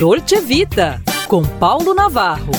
Dolce Vita, com Paulo Navarro.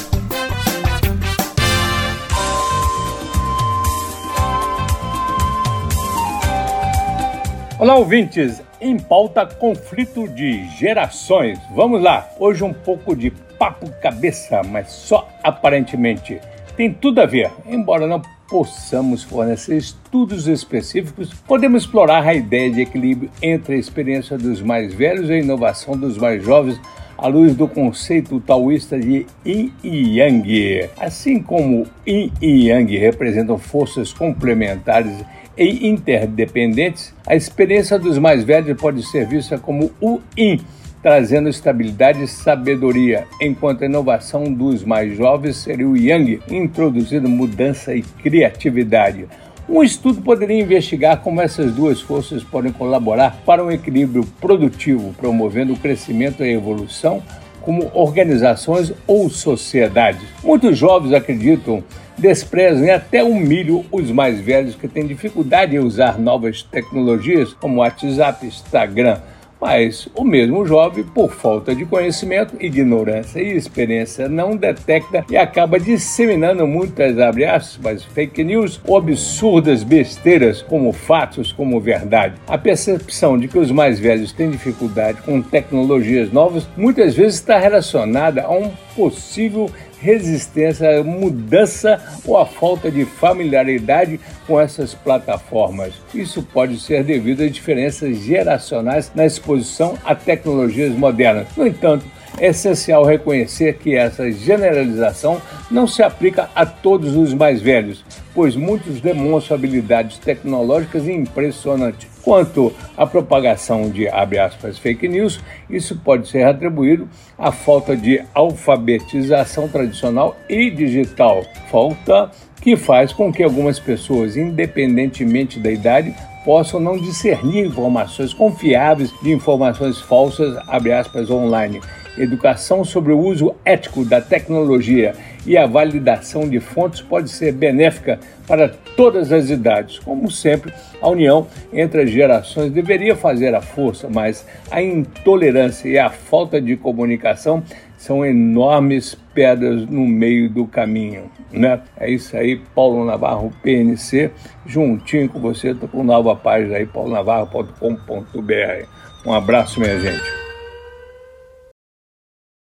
Olá, ouvintes! Em pauta, conflito de gerações. Vamos lá! Hoje um pouco de papo cabeça, mas só aparentemente. Tem tudo a ver, embora não possamos fornecer estudos específicos, podemos explorar a ideia de equilíbrio entre a experiência dos mais velhos e a inovação dos mais jovens à luz do conceito taoísta de Yin e Yang. Assim como Yin e Yang representam forças complementares e interdependentes, a experiência dos mais velhos pode ser vista como o Yin trazendo estabilidade e sabedoria, enquanto a inovação dos mais jovens seria o Yang, introduzindo mudança e criatividade. Um estudo poderia investigar como essas duas forças podem colaborar para um equilíbrio produtivo, promovendo o crescimento e a evolução como organizações ou sociedades. Muitos jovens acreditam, desprezam e até humilham os mais velhos que têm dificuldade em usar novas tecnologias como WhatsApp, Instagram, mas o mesmo jovem, por falta de conhecimento, ignorância e experiência, não detecta e acaba disseminando muitas abre aspas, fake news ou absurdas besteiras como fatos como verdade. A percepção de que os mais velhos têm dificuldade com tecnologias novas muitas vezes está relacionada a um possível resistência, mudança ou a falta de familiaridade com essas plataformas. Isso pode ser devido a diferenças geracionais na exposição a tecnologias modernas. No entanto, é essencial reconhecer que essa generalização não se aplica a todos os mais velhos, pois muitos demonstram habilidades tecnológicas impressionantes. Quanto à propagação de aspas, fake news, isso pode ser atribuído à falta de alfabetização tradicional e digital, falta que faz com que algumas pessoas, independentemente da idade, possam não discernir informações confiáveis de informações falsas, aspas, online educação sobre o uso ético da tecnologia e a validação de fontes pode ser benéfica para todas as idades. Como sempre, a união entre as gerações deveria fazer a força, mas a intolerância e a falta de comunicação são enormes pedras no meio do caminho, né? É isso aí, Paulo Navarro, PNC, juntinho com você, tô com nova página aí, paulonavarro.com.br. Um abraço, minha gente.